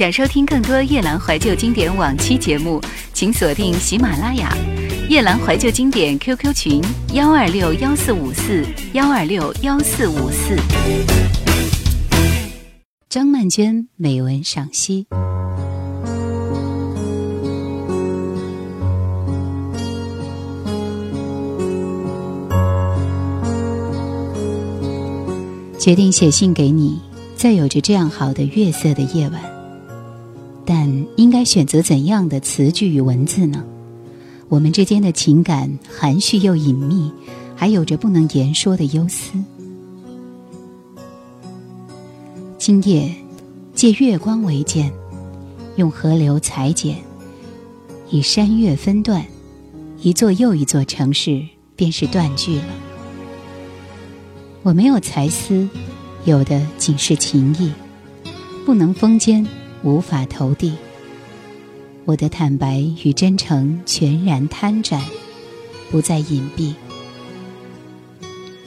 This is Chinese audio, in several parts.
想收听更多夜兰怀旧经典往期节目，请锁定喜马拉雅“夜兰怀旧经典 ”QQ 群：幺二六幺四五四幺二六幺四五四。张曼娟美文赏析：决定写信给你，在有着这样好的月色的夜晚。但应该选择怎样的词句与文字呢？我们之间的情感含蓄又隐秘，还有着不能言说的忧思。今夜借月光为鉴，用河流裁剪，以山岳分段，一座又一座城市便是断句了。我没有才思，有的仅是情意，不能封缄。无法投递，我的坦白与真诚全然摊展，不再隐蔽。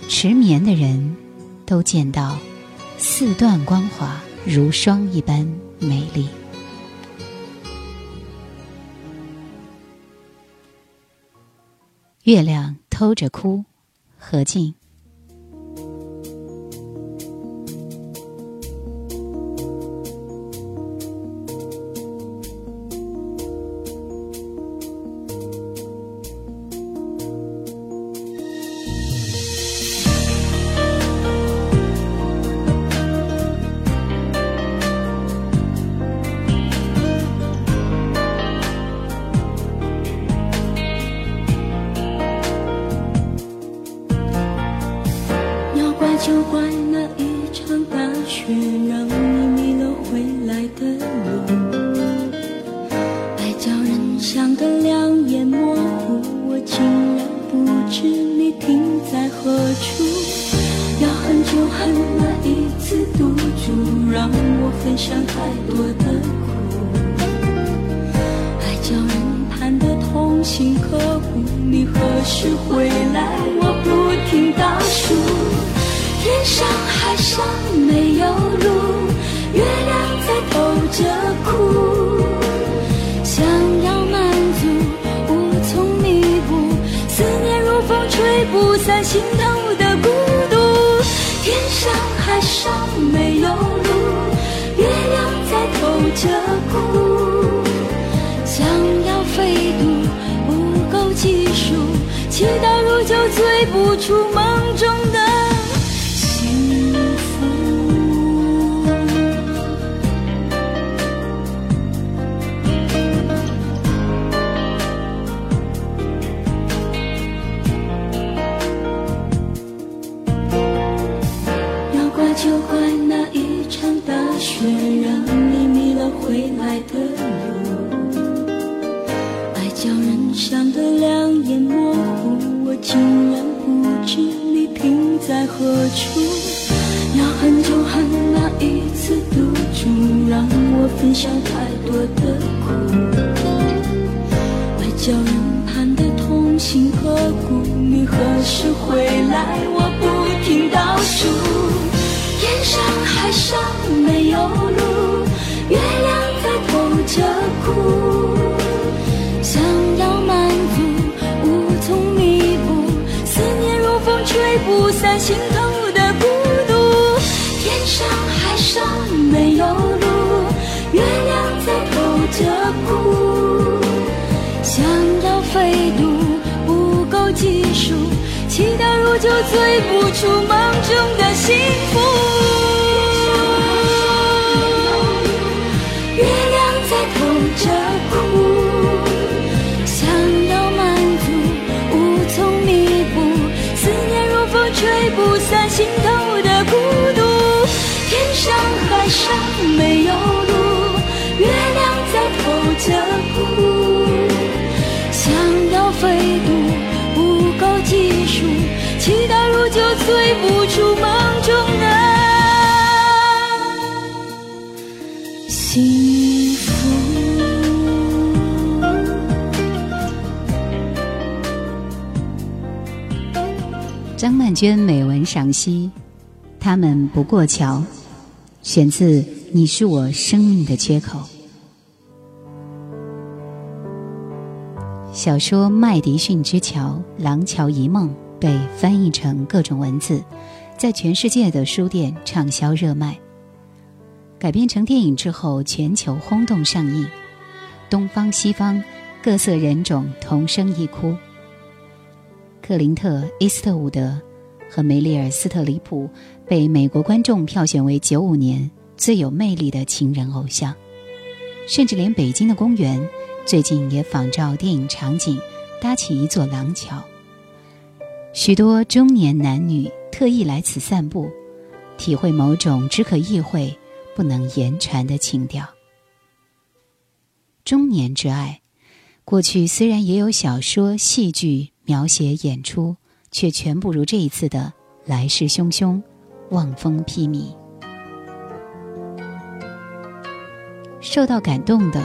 迟眠的人都见到四段光华如霜一般美丽。月亮偷着哭，何静。却让你迷了回来的路，爱叫人伤得两眼模糊，我竟然不知你停在何处。要恨就恨那一次赌注，让我分享太多的苦。爱叫人盼得痛心刻骨，你何时回来？我。上没有路，月亮在偷着哭，想要满足无从弥补，思念如风吹不散心头的孤独，天上海上没有路。月亮在偷着哭，想要飞渡不够技术，祈祷如酒醉不出梦中的幸福。祈祷如就催不出梦中的幸福。张曼娟美文赏析。他们不过桥，选自《你是我生命的缺口》。小说《麦迪逊之桥》《廊桥遗梦》被翻译成各种文字，在全世界的书店畅销热卖。改编成电影之后，全球轰动上映，东方西方各色人种同声一哭。克林特·伊斯特伍德。和梅丽尔·斯特里普被美国观众票选为九五年最有魅力的情人偶像，甚至连北京的公园最近也仿照电影场景搭起一座廊桥。许多中年男女特意来此散步，体会某种只可意会不能言传的情调。中年之爱，过去虽然也有小说、戏剧描写演出。却全不如这一次的来势汹汹，望风披靡。受到感动的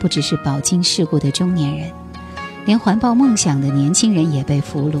不只是饱经世故的中年人，连环抱梦想的年轻人也被俘虏。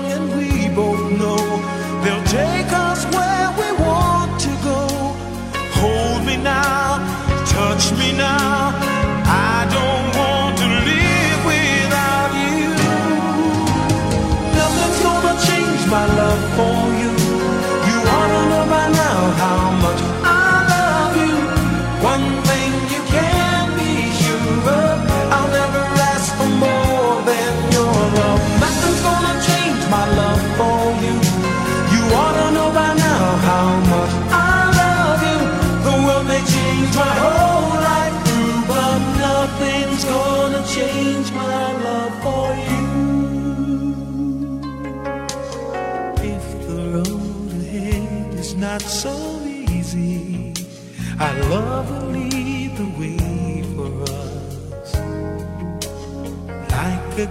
both know they'll take us where we want to go. Hold me now, touch me now.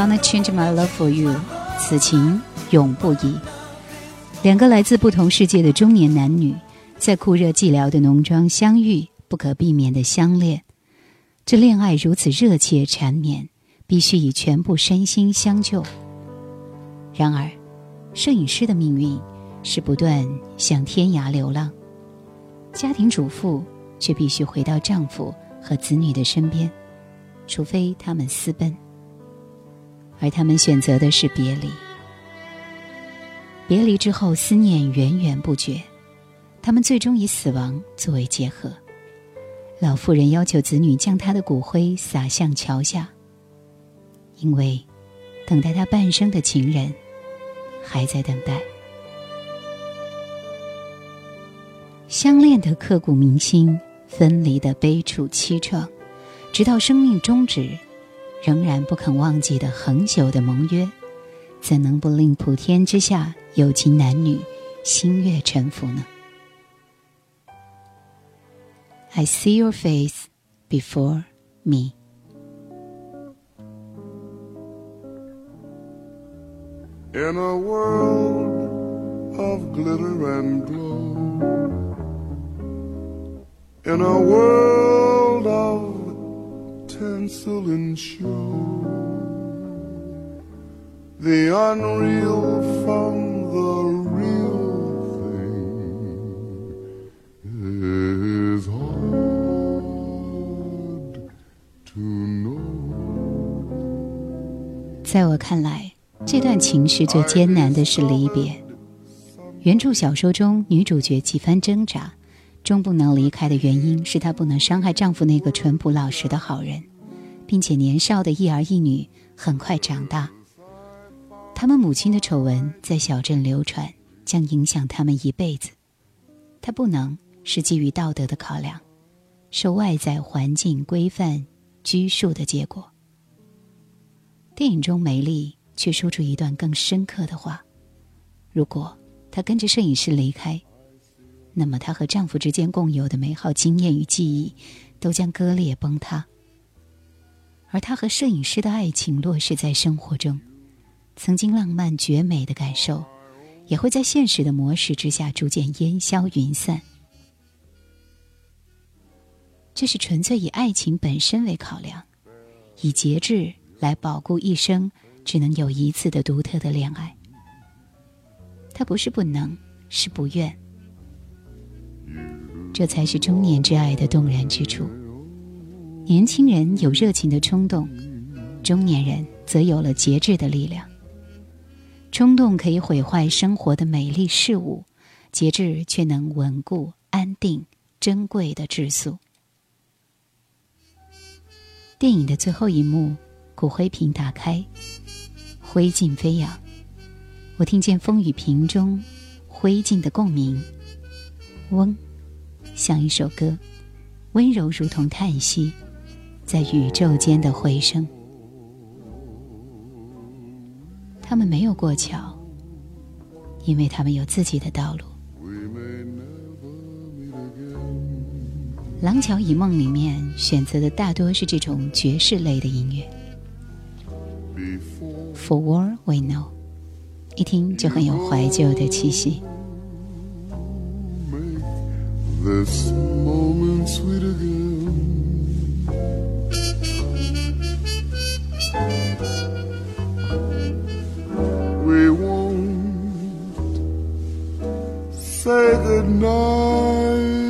Gonna Change My Love for You》，此情永不移。两个来自不同世界的中年男女，在酷热寂寥的农庄相遇，不可避免的相恋。这恋爱如此热切缠绵，必须以全部身心相救。然而，摄影师的命运是不断向天涯流浪，家庭主妇却必须回到丈夫和子女的身边。除非他们私奔，而他们选择的是别离。别离之后，思念源源不绝，他们最终以死亡作为结合。老妇人要求子女将她的骨灰撒向桥下，因为等待她半生的情人还在等待。相恋的刻骨铭心，分离的悲楚凄怆。直到生命终止，仍然不肯忘记的恒久的盟约，怎能不令普天之下有情男女心悦诚服呢？I see your face before me. In a world of glitter and glow, in a world of tinsel and show, the unreal from the real thing is hard to know. 在我看来，这段情绪最艰难的是离别。原著小说中，女主角几番挣扎，终不能离开的原因是她不能伤害丈夫那个淳朴老实的好人。并且年少的一儿一女很快长大，他们母亲的丑闻在小镇流传，将影响他们一辈子。他不能是基于道德的考量，受外在环境规范拘束的结果。电影中梅丽却说出一段更深刻的话：如果她跟着摄影师离开，那么她和丈夫之间共有的美好经验与记忆都将割裂崩塌。而她和摄影师的爱情落实在生活中，曾经浪漫绝美的感受，也会在现实的模式之下逐渐烟消云散。这是纯粹以爱情本身为考量，以节制来保护一生只能有一次的独特的恋爱。他不是不能，是不愿。这才是中年之爱的动人之处。年轻人有热情的冲动，中年人则有了节制的力量。冲动可以毁坏生活的美丽事物，节制却能稳固、安定、珍贵的质素。电影的最后一幕，骨灰瓶打开，灰烬飞扬，我听见风雨瓶中灰烬的共鸣，嗡，像一首歌，温柔如同叹息。在宇宙间的回声，他们没有过桥，因为他们有自己的道路。《廊桥遗梦》里面选择的大多是这种爵士类的音乐。For War We Know，一听就很有怀旧的气息。this moment sweet again. We won't say goodnight.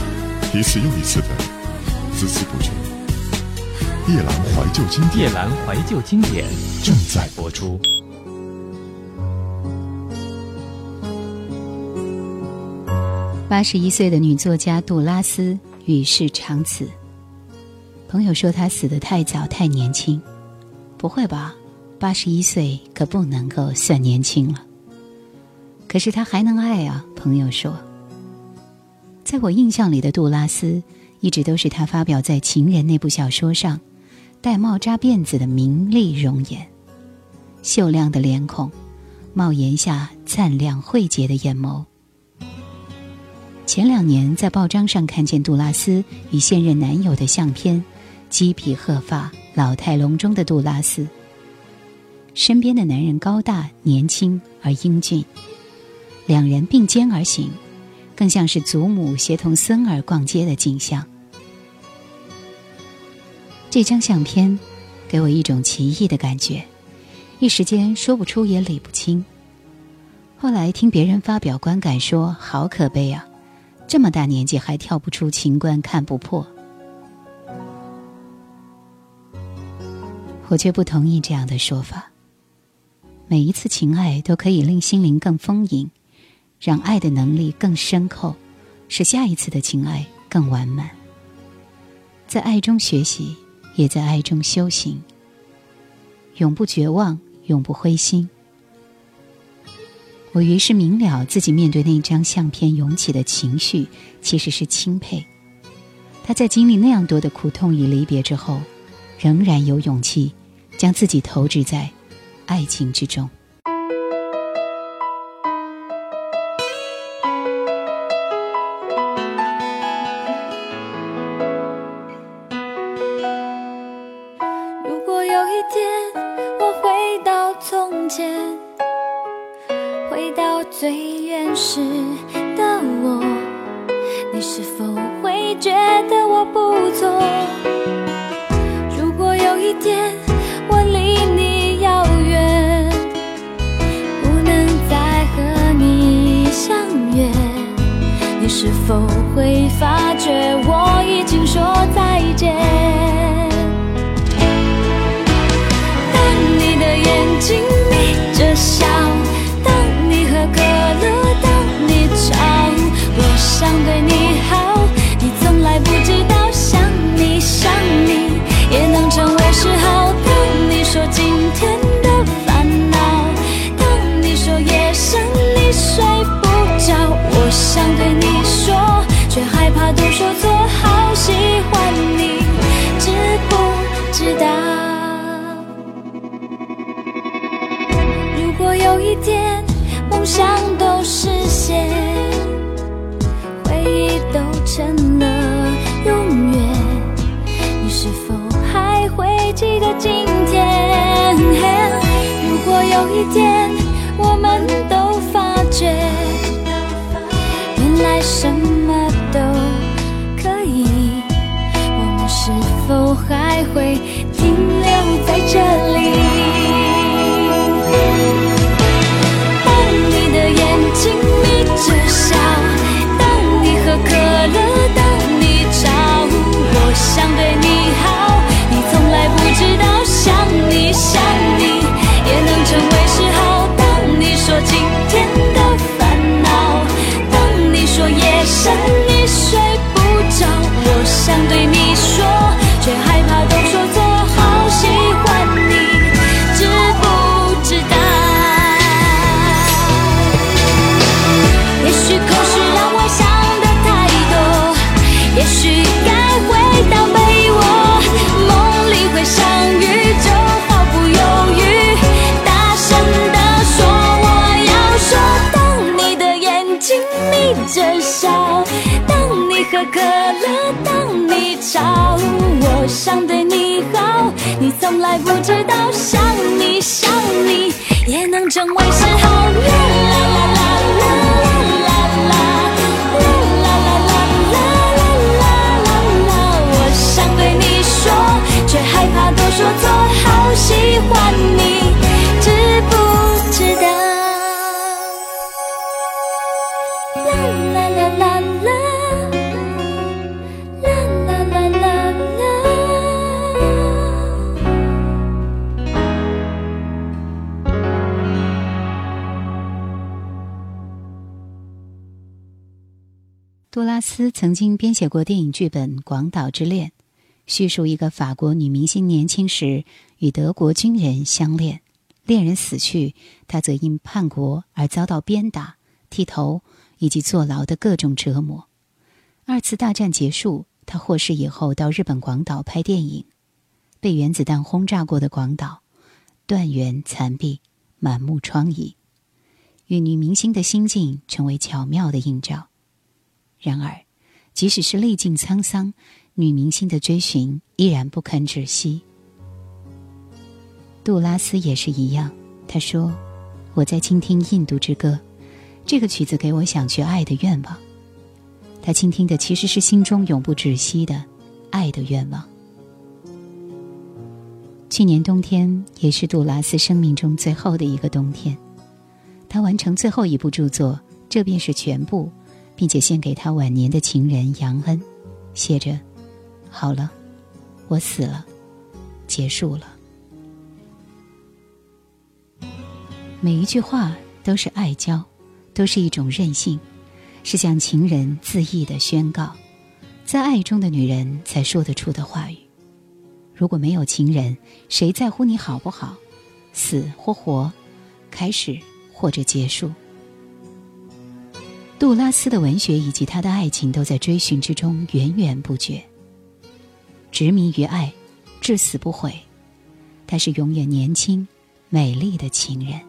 一次又一次的孜孜不倦。夜阑怀旧经典夜阑怀旧经典正在播出。八十一岁的女作家杜拉斯与世长辞。朋友说她死得太早，太年轻。不会吧？八十一岁可不能够算年轻了。可是她还能爱啊，朋友说。在我印象里的杜拉斯，一直都是她发表在《情人》那部小说上，戴帽扎辫子的明丽容颜，秀亮的脸孔，帽檐下灿亮慧洁的眼眸。前两年在报章上看见杜拉斯与现任男友的相片，鸡皮鹤发、老态龙钟的杜拉斯。身边的男人高大、年轻而英俊，两人并肩而行，更像是祖母协同孙儿逛街的景象。这张相片给我一种奇异的感觉，一时间说不出也理不清。后来听别人发表观感说：“好可悲啊！”这么大年纪还跳不出情关看不破，我却不同意这样的说法。每一次情爱都可以令心灵更丰盈，让爱的能力更深厚，使下一次的情爱更完满。在爱中学习，也在爱中修行，永不绝望，永不灰心。我于是明了，自己面对那张相片涌起的情绪，其实是钦佩。他在经历那样多的苦痛与离别之后，仍然有勇气将自己投掷在爱情之中。一天我们都发觉，原来可乐当你吵我想对你好你从来不知道想你想你也能成为嗜好啦啦啦啦啦啦啦啦啦啦啦啦啦啦啦啦我想对你说却害怕都说错好喜欢你。斯曾经编写过电影剧本《广岛之恋》，叙述一个法国女明星年轻时与德国军人相恋，恋人死去，她则因叛国而遭到鞭打、剃头以及坐牢的各种折磨。二次大战结束，她获释以后到日本广岛拍电影。被原子弹轰炸过的广岛，断垣残壁，满目疮痍，与女明星的心境成为巧妙的映照。然而，即使是历尽沧桑，女明星的追寻依然不肯止息。杜拉斯也是一样，他说：“我在倾听《印度之歌》，这个曲子给我想去爱的愿望。”他倾听的其实是心中永不止息的爱的愿望。去年冬天也是杜拉斯生命中最后的一个冬天，他完成最后一部著作，这便是全部。并且献给他晚年的情人杨恩，写着：“好了，我死了，结束了。”每一句话都是爱娇，都是一种任性，是向情人恣意的宣告，在爱中的女人才说得出的话语。如果没有情人，谁在乎你好不好？死或活，开始或者结束。杜拉斯的文学以及他的爱情都在追寻之中源源不绝，执迷于爱，至死不悔。他是永远年轻、美丽的情人。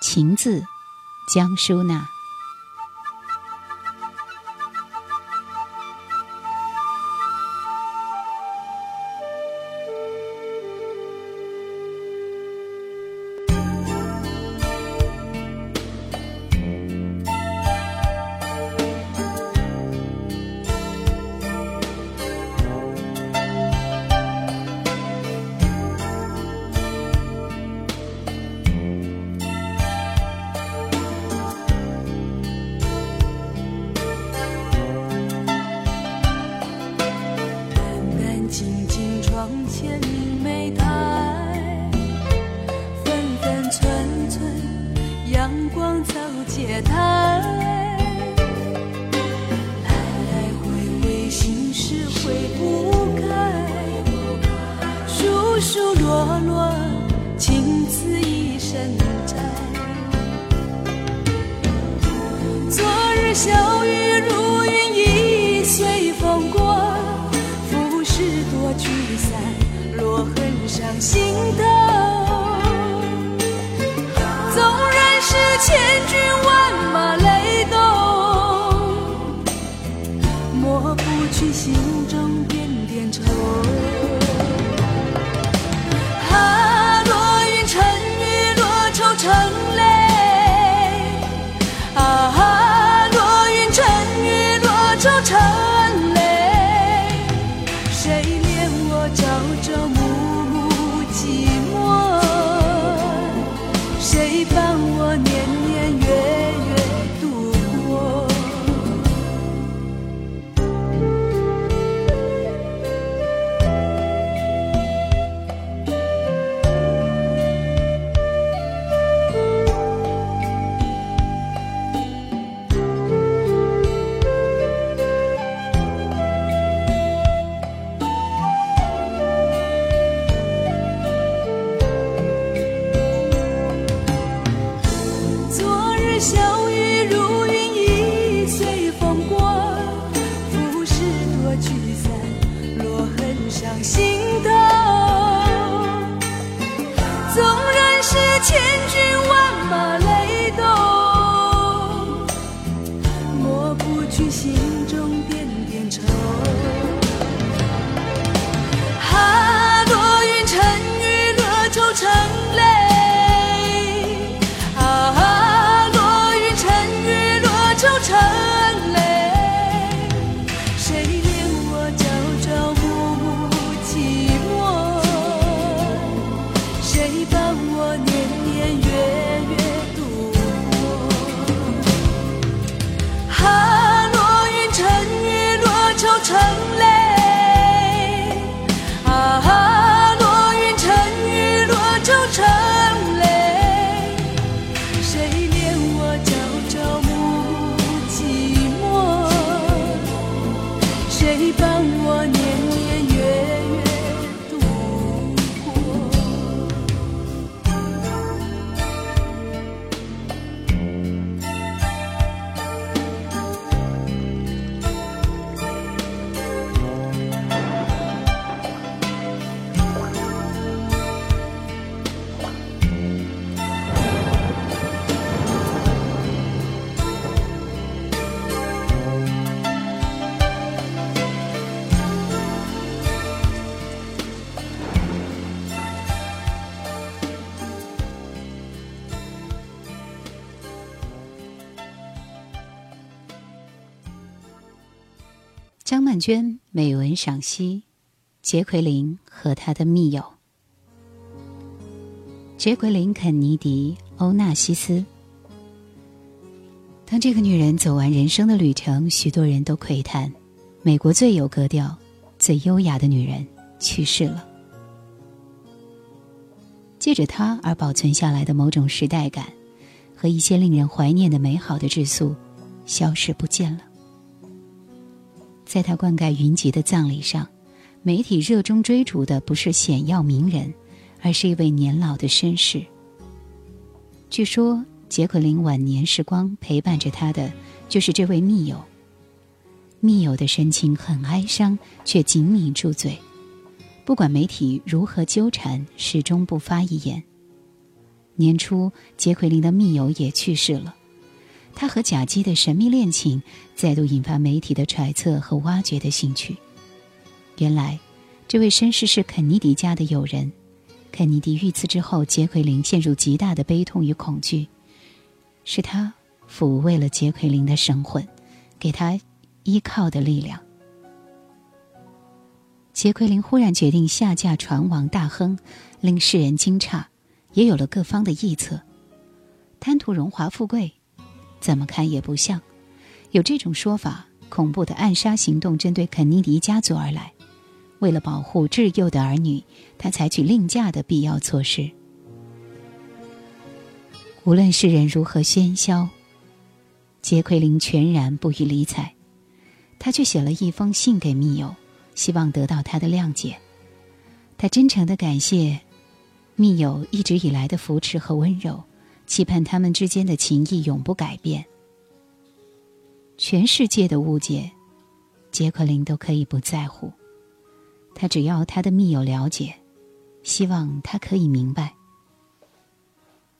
情字，江淑娜。娟美文赏析：杰奎琳和他的密友。杰奎琳·肯尼迪·欧纳西斯。当这个女人走完人生的旅程，许多人都窥探，美国最有格调、最优雅的女人去世了。借着她而保存下来的某种时代感，和一些令人怀念的美好的质素，消失不见了。在他灌溉云集的葬礼上，媒体热衷追逐的不是显要名人，而是一位年老的绅士。据说杰奎琳晚年时光陪伴着他的就是这位密友。密友的神情很哀伤，却紧抿住嘴，不管媒体如何纠缠，始终不发一言。年初，杰奎琳的密友也去世了。他和贾基的神秘恋情再度引发媒体的揣测和挖掘的兴趣。原来，这位绅士是肯尼迪家的友人。肯尼迪遇刺之后，杰奎琳陷入极大的悲痛与恐惧，是他抚慰了杰奎琳的神魂，给他依靠的力量。杰奎琳忽然决定下嫁船王大亨，令世人惊诧，也有了各方的臆测。贪图荣华富贵。怎么看也不像，有这种说法。恐怖的暗杀行动针对肯尼迪家族而来，为了保护稚幼的儿女，他采取另嫁的必要措施。无论世人如何喧嚣，杰奎琳全然不予理睬。他却写了一封信给密友，希望得到他的谅解。他真诚的感谢密友一直以来的扶持和温柔。期盼他们之间的情谊永不改变。全世界的误解，杰克琳都可以不在乎。他只要他的密友了解，希望他可以明白。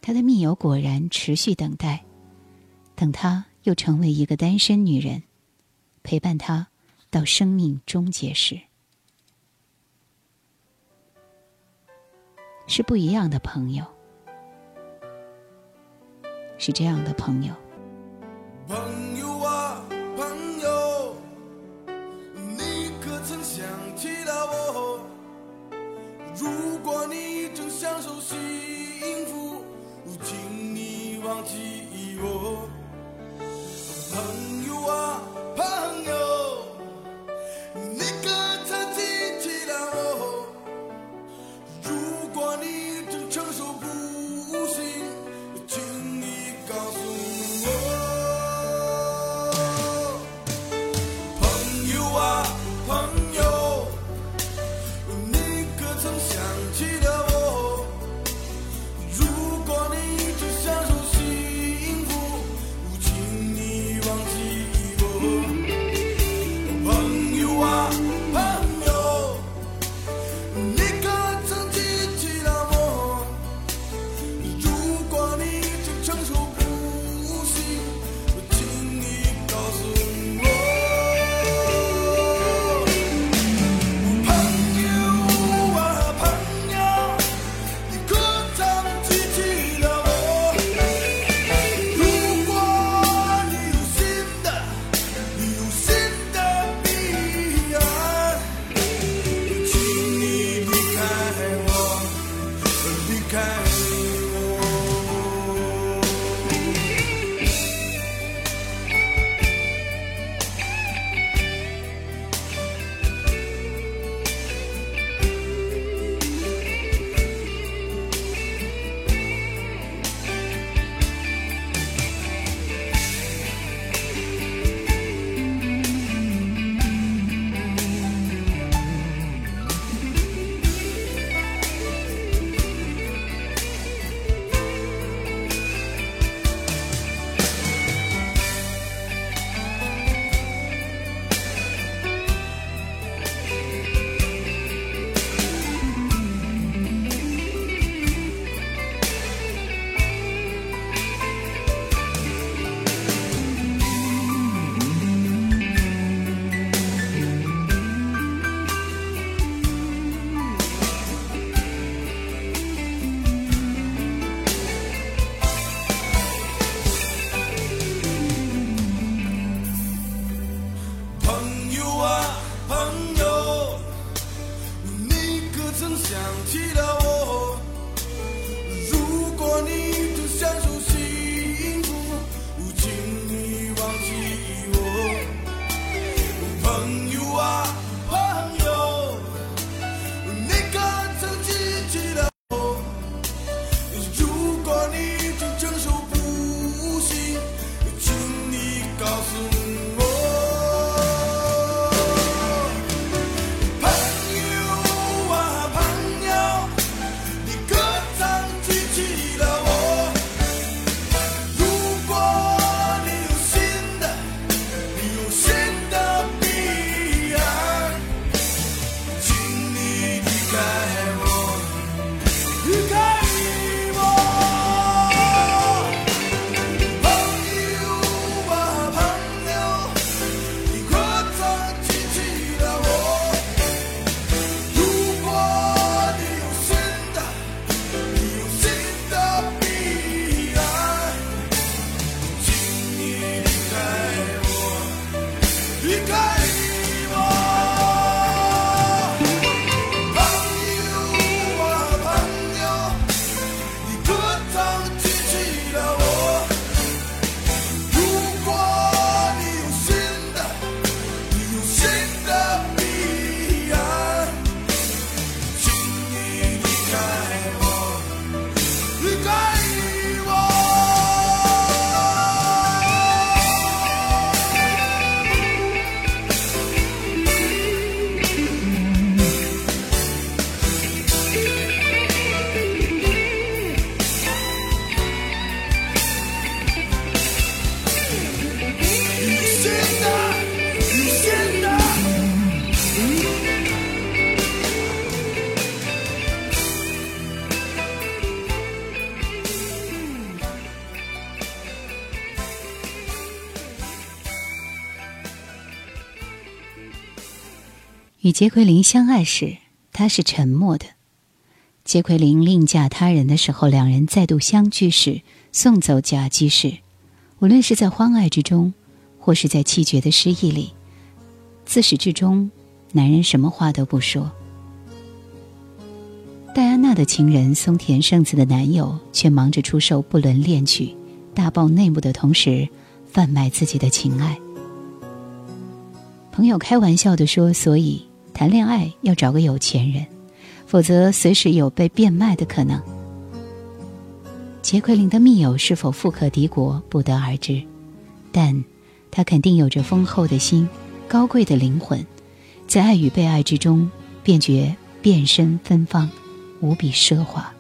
他的密友果然持续等待，等他又成为一个单身女人，陪伴他到生命终结时，是不一样的朋友。是这样的朋友。朋友啊，朋友，你可曾想起了我？如果你正享受幸福，请你忘记我。朋友啊，朋友，你可曾记起了我？如果你正承受想起了与杰奎琳相爱时，他是沉默的；杰奎琳另嫁他人的时候，两人再度相聚时，送走假机时，无论是在欢爱之中，或是在气绝的失意里，自始至终，男人什么话都不说。戴安娜的情人松田圣子的男友，却忙着出售不伦恋曲，大爆内幕的同时，贩卖自己的情爱。朋友开玩笑的说：“所以谈恋爱要找个有钱人，否则随时有被变卖的可能。”杰奎琳的密友是否富可敌国，不得而知，但他肯定有着丰厚的心、高贵的灵魂，在爱与被爱之中，便觉变身芬芳，无比奢华。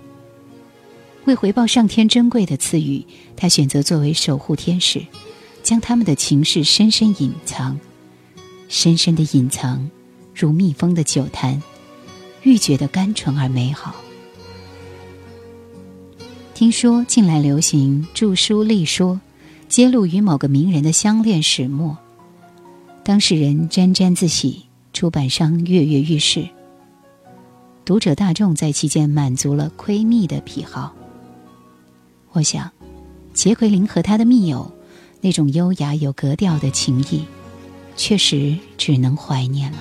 为回报上天珍贵的赐予，他选择作为守护天使，将他们的情事深深隐藏。深深的隐藏，如密封的酒坛，愈觉得甘醇而美好。听说近来流行著书立说，揭露与某个名人的相恋始末，当事人沾沾自喜，出版商跃跃欲试，读者大众在其间满足了窥密的癖好。我想，杰奎琳和他的密友那种优雅有格调的情谊。确实只能怀念了。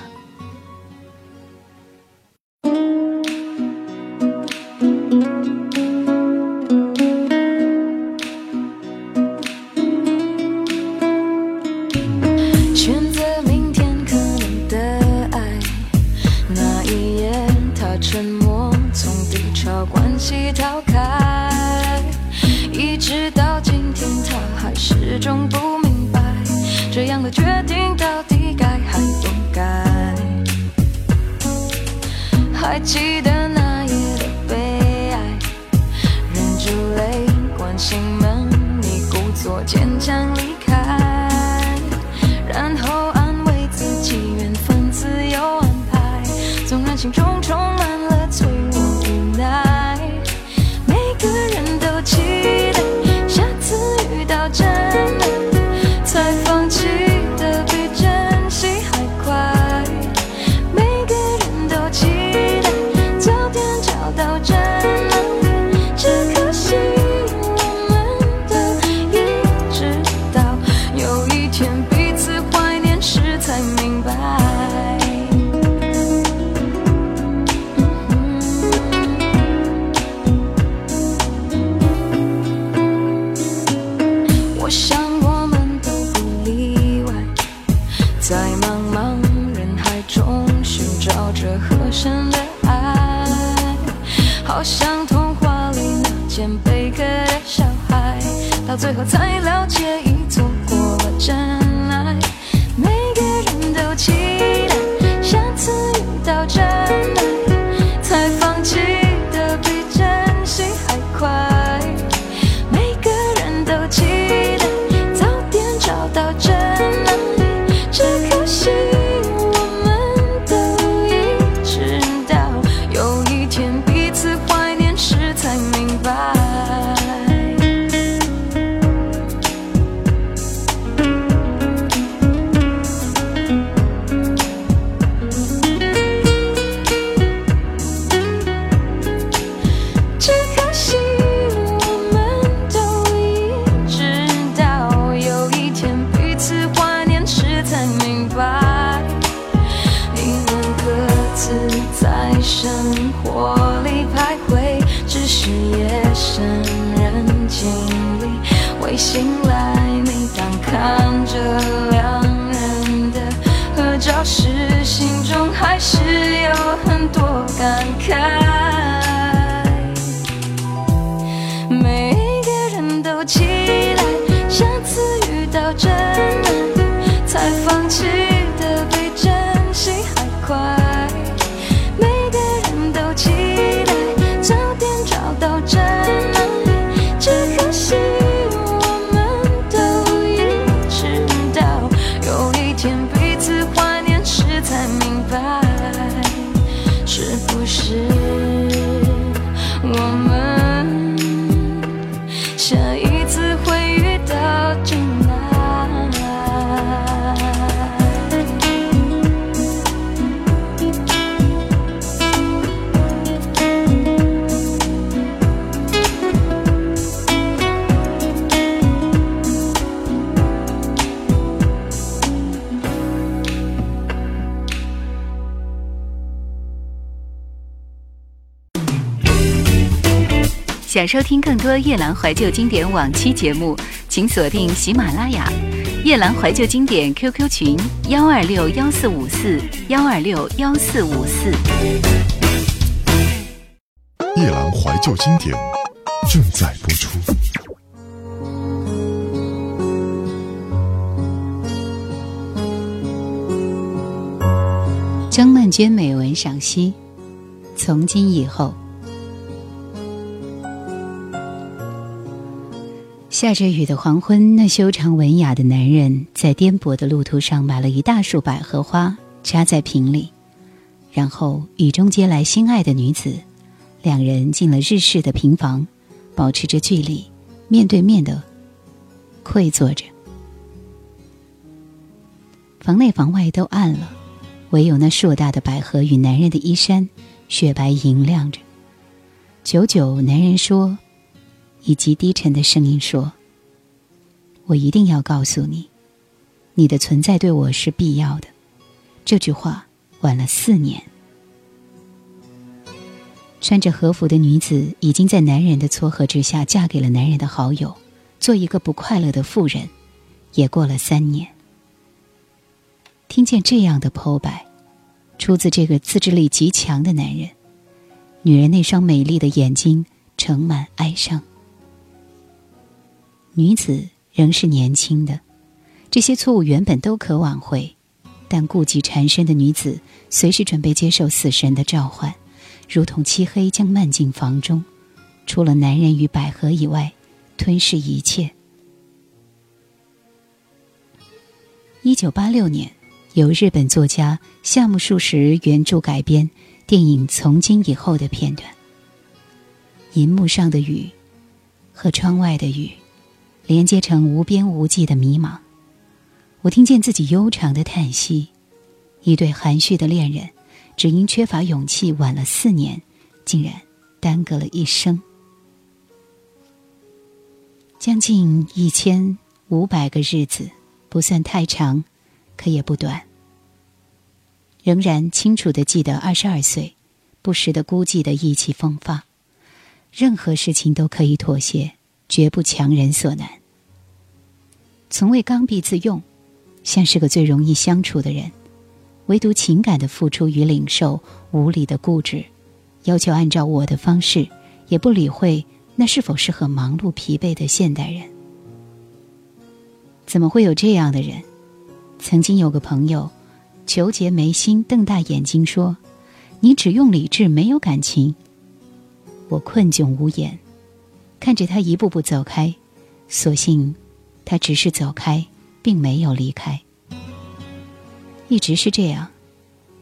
想收听更多夜兰怀旧经典往期节目，请锁定喜马拉雅。夜兰怀旧经典 QQ 群：幺二六幺四五四幺二六幺四五四。夜兰怀旧经典正在播出。张曼娟美文赏析：从今以后，下着雨的黄昏，那修长文雅的男人在颠簸的路途上买了一大束百合花，插在瓶里，然后雨中接来心爱的女子，两人进了日式的平房，保持着距离，面对面的跪坐着。房内房外都暗了。唯有那硕大的百合与男人的衣衫，雪白莹亮着。久久，男人说，以及低沉的声音说：“我一定要告诉你，你的存在对我是必要的。”这句话晚了四年。穿着和服的女子已经在男人的撮合之下嫁给了男人的好友，做一个不快乐的妇人，也过了三年。听见这样的剖白，出自这个自制力极强的男人。女人那双美丽的眼睛盛满哀伤。女子仍是年轻的，这些错误原本都可挽回，但顾忌缠身的女子随时准备接受死神的召唤，如同漆黑将漫进房中，除了男人与百合以外，吞噬一切。一九八六年。由日本作家夏目漱石原著改编电影《从今以后》的片段。银幕上的雨，和窗外的雨，连接成无边无际的迷茫。我听见自己悠长的叹息。一对含蓄的恋人，只因缺乏勇气，晚了四年，竟然耽搁了一生。将近一千五百个日子，不算太长。可也不短。仍然清楚的记得二十二岁，不时的孤寂的意气风发，任何事情都可以妥协，绝不强人所难。从未刚愎自用，像是个最容易相处的人，唯独情感的付出与领受，无理的固执，要求按照我的方式，也不理会那是否适合忙碌疲惫的现代人。怎么会有这样的人？曾经有个朋友，求结眉心，瞪大眼睛说：“你只用理智，没有感情。”我困窘无言，看着他一步步走开，所幸他只是走开，并没有离开。一直是这样，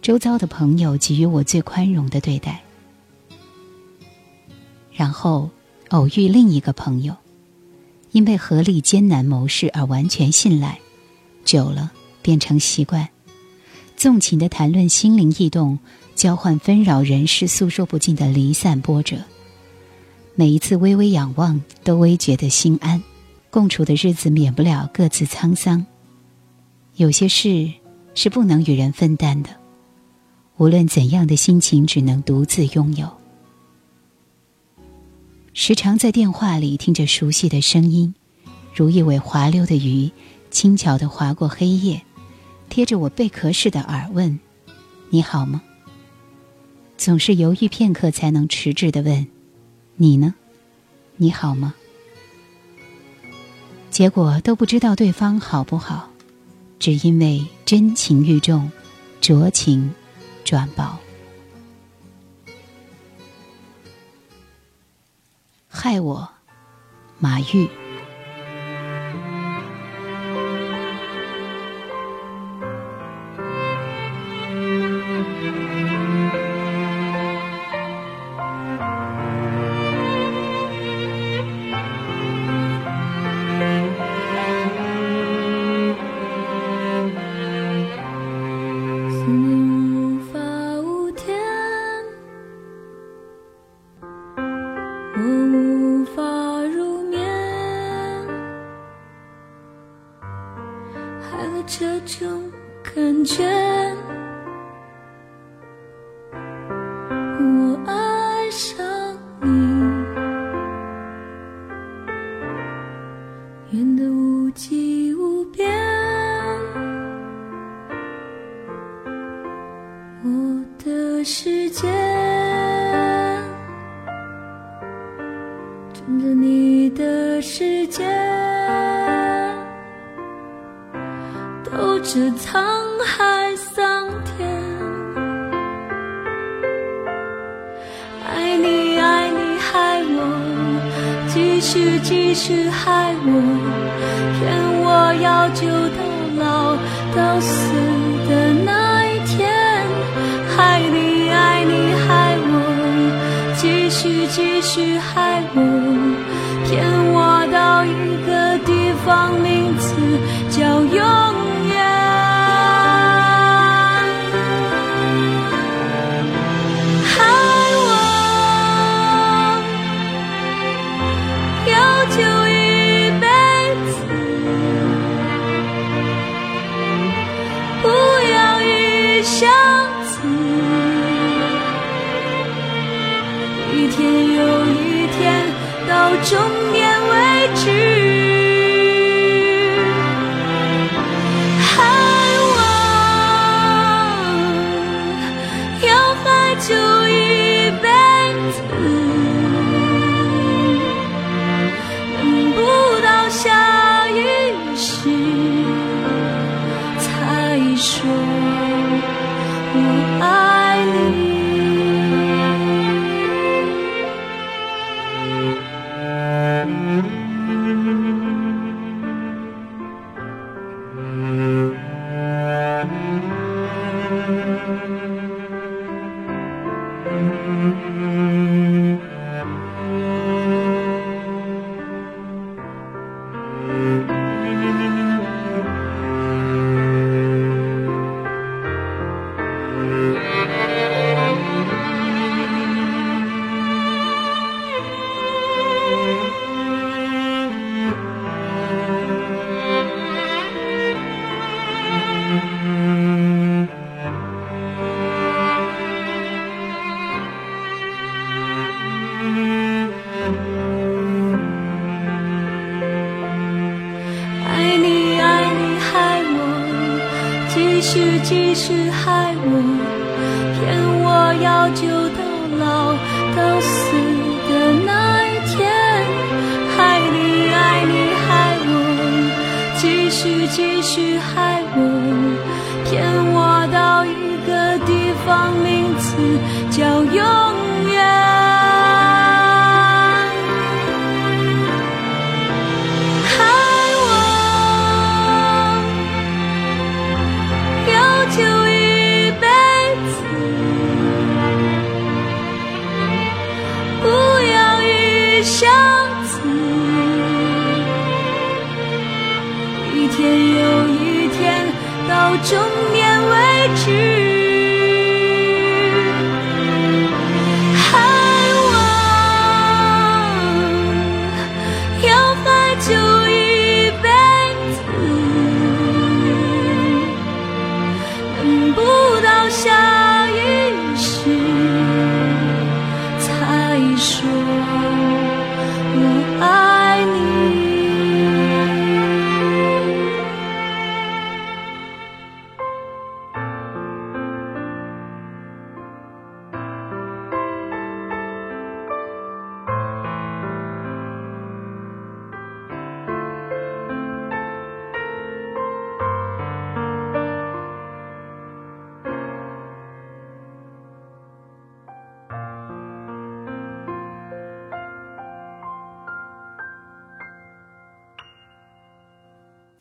周遭的朋友给予我最宽容的对待。然后偶遇另一个朋友，因为合力艰难谋事而完全信赖，久了。变成习惯，纵情的谈论心灵异动，交换纷扰人世诉说不尽的离散波折。每一次微微仰望，都微觉得心安。共处的日子免不了各自沧桑。有些事是不能与人分担的，无论怎样的心情，只能独自拥有。时常在电话里听着熟悉的声音，如一尾滑溜的鱼，轻巧的划过黑夜。贴着我贝壳似的耳问：“你好吗？”总是犹豫片刻，才能迟滞的问：“你呢？你好吗？”结果都不知道对方好不好，只因为真情欲重，酌情转薄。害我，马玉。继续，继续害我，骗我要救到老，到死的那一天。爱你，爱你，害我，继续，继续害我，骗我到一个地方，名字叫永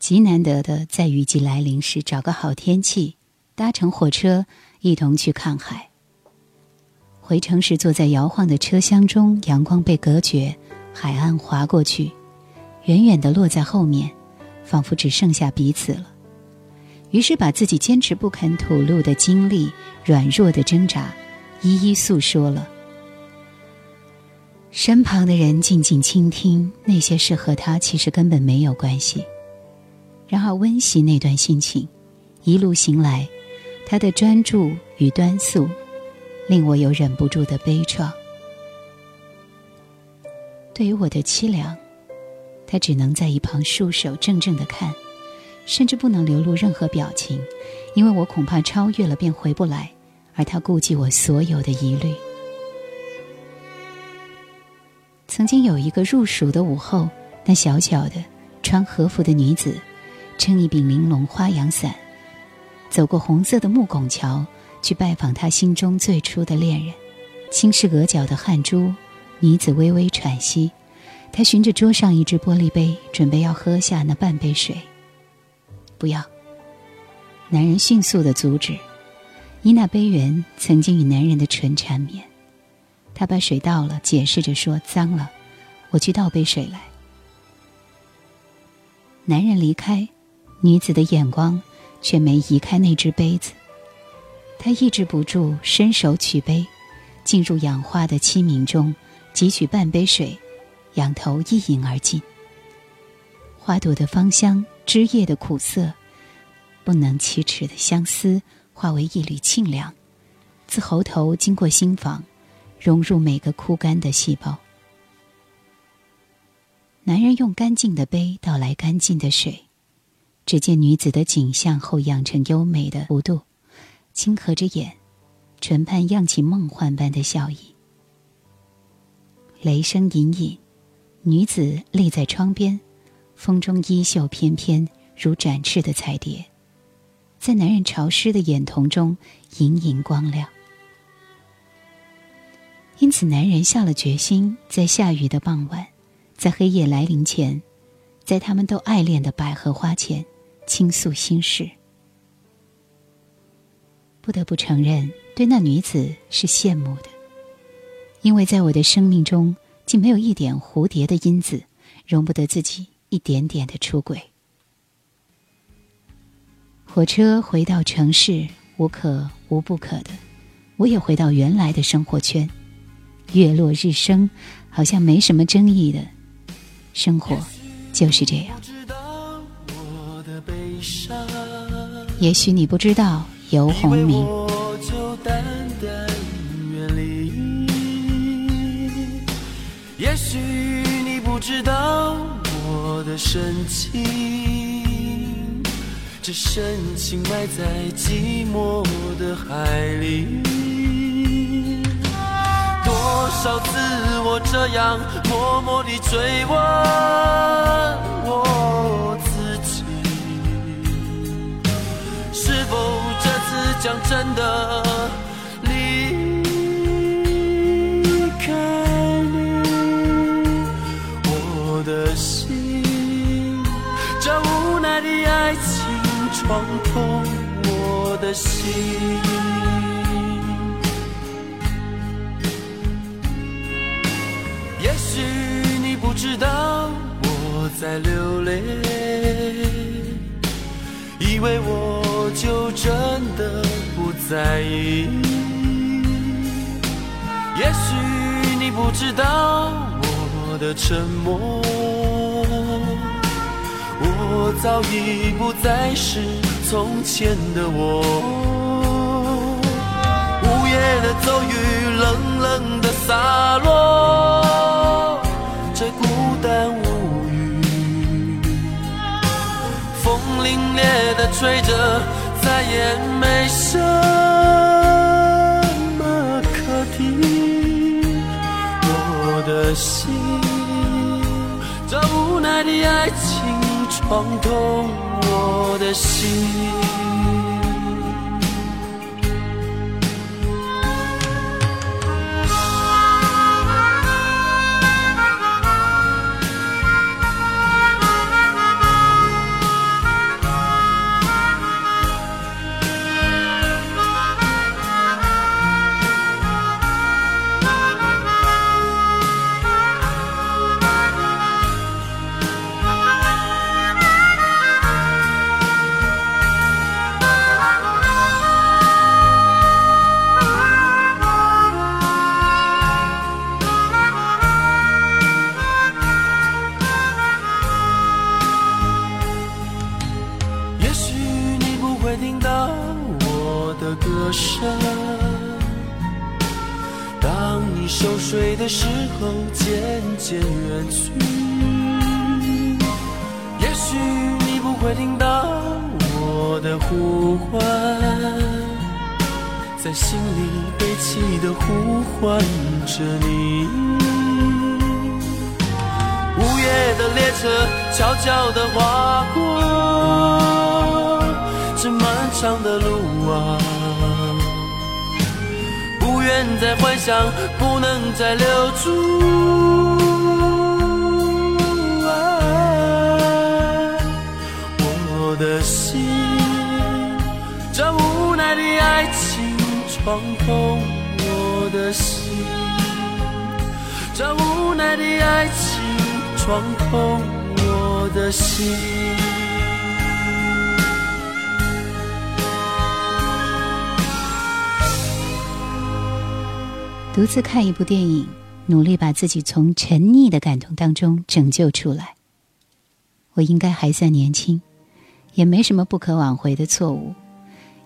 极难得的在雨季来临时找个好天气，搭乘火车一同去看海。回程时坐在摇晃的车厢中，阳光被隔绝，海岸划过去，远远的落在后面，仿佛只剩下彼此了。于是把自己坚持不肯吐露的经历、软弱的挣扎，一一诉说了。身旁的人静静倾听，那些事和他其实根本没有关系。然而温习那段心情，一路行来，他的专注与端肃，令我有忍不住的悲怆。对于我的凄凉，他只能在一旁束手怔怔的看，甚至不能流露任何表情，因为我恐怕超越了便回不来，而他顾及我所有的疑虑。曾经有一个入蜀的午后，那小巧的穿和服的女子，撑一柄玲珑花阳伞，走过红色的木拱桥，去拜访她心中最初的恋人。轻视额角的汗珠，女子微微喘息。他循着桌上一只玻璃杯，准备要喝下那半杯水。不要。男人迅速的阻止，因那杯缘曾经与男人的唇缠绵。他把水倒了，解释着说：“脏了，我去倒杯水来。”男人离开，女子的眼光却没移开那只杯子。她抑制不住，伸手取杯，进入氧化的器皿中，汲取半杯水，仰头一饮而尽。花朵的芳香，枝叶的苦涩，不能启齿的相思，化为一缕沁凉，自喉头经过心房。融入每个枯干的细胞。男人用干净的杯倒来干净的水，只见女子的颈项后仰成优美的弧度，轻合着眼，唇畔漾起梦幻般的笑意。雷声隐隐，女子立在窗边，风中衣袖翩翩如展翅的彩蝶，在男人潮湿的眼瞳中盈盈光亮。因此，男人下了决心，在下雨的傍晚，在黑夜来临前，在他们都爱恋的百合花前，倾诉心事。不得不承认，对那女子是羡慕的，因为在我的生命中，竟没有一点蝴蝶的因子，容不得自己一点点的出轨。火车回到城市，无可无不可的，我也回到原来的生活圈。月落日升，好像没什么争议的生活，就是这样。也许你不知道游鸿明。也许你不知道我的深情，这深情埋在寂寞的海里。多少次我这样默默地追问我想真的离开你？我的心，这无奈的爱情闯痛我的心。也许你不知道我在流泪，以为我就真的在意。也许你不知道我的沉默，我早已不再是从前的我。午夜的骤雨，冷冷的洒落。这孤单无语，风凛冽的吹着，再也没什么可听。我的心，这无奈的爱情闯痛我的心。悄悄地划过这漫长的路啊，不愿再幻想，不能再留住。我的心，这无奈的爱情闯空我的心，这无奈的爱情闯空的心。独自看一部电影，努力把自己从沉溺的感动当中拯救出来。我应该还算年轻，也没什么不可挽回的错误，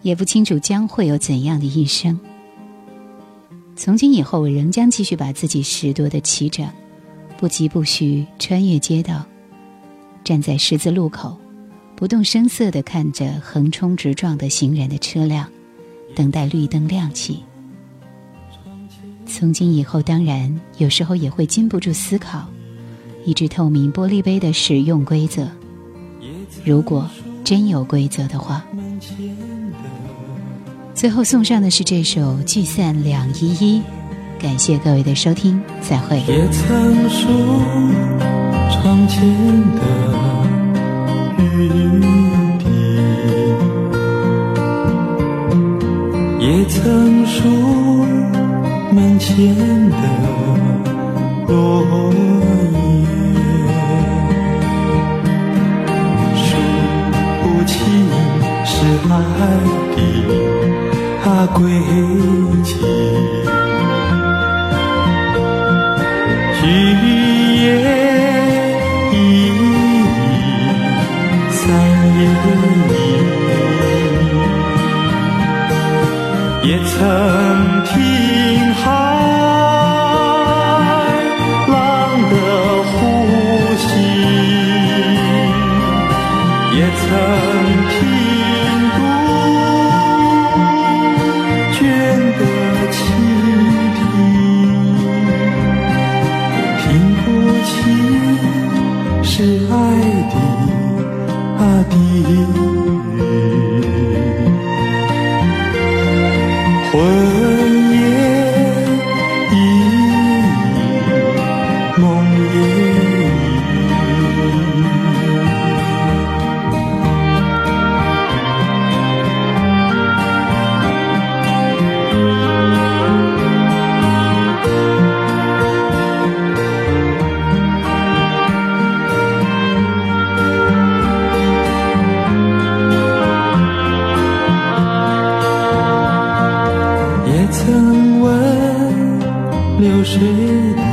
也不清楚将会有怎样的一生。从今以后，我仍将继续把自己拾掇的齐整，不疾不徐穿越街道，站在十字路口，不动声色地看着横冲直撞的行人的车辆，等待绿灯亮起。从今以后，当然有时候也会禁不住思考，一只透明玻璃杯的使用规则。如果真有规则的话，最后送上的是这首《聚散两依依》，感谢各位的收听，再会。也曾数窗前的雨滴，也曾数门前的落叶，数不清是爱的啊轨迹。聚也也曾听海浪的呼吸，也曾曾问流水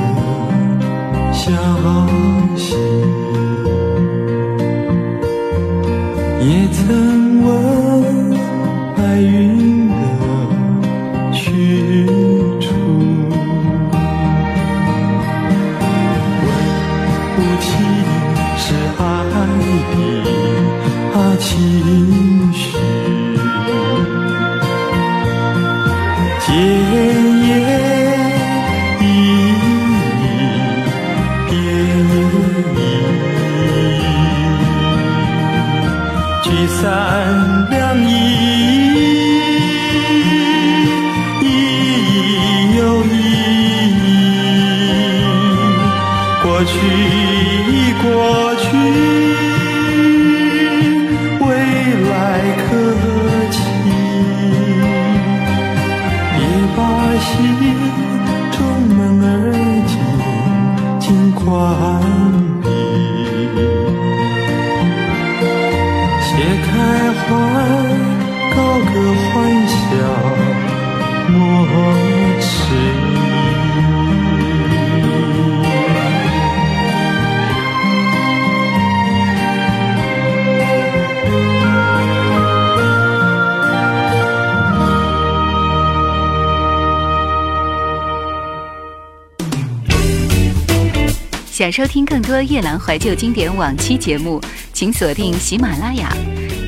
想收听更多夜兰怀旧经典往期节目，请锁定喜马拉雅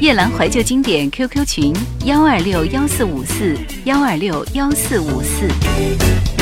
夜兰怀旧经典 QQ 群幺二六幺四五四幺二六幺四五四。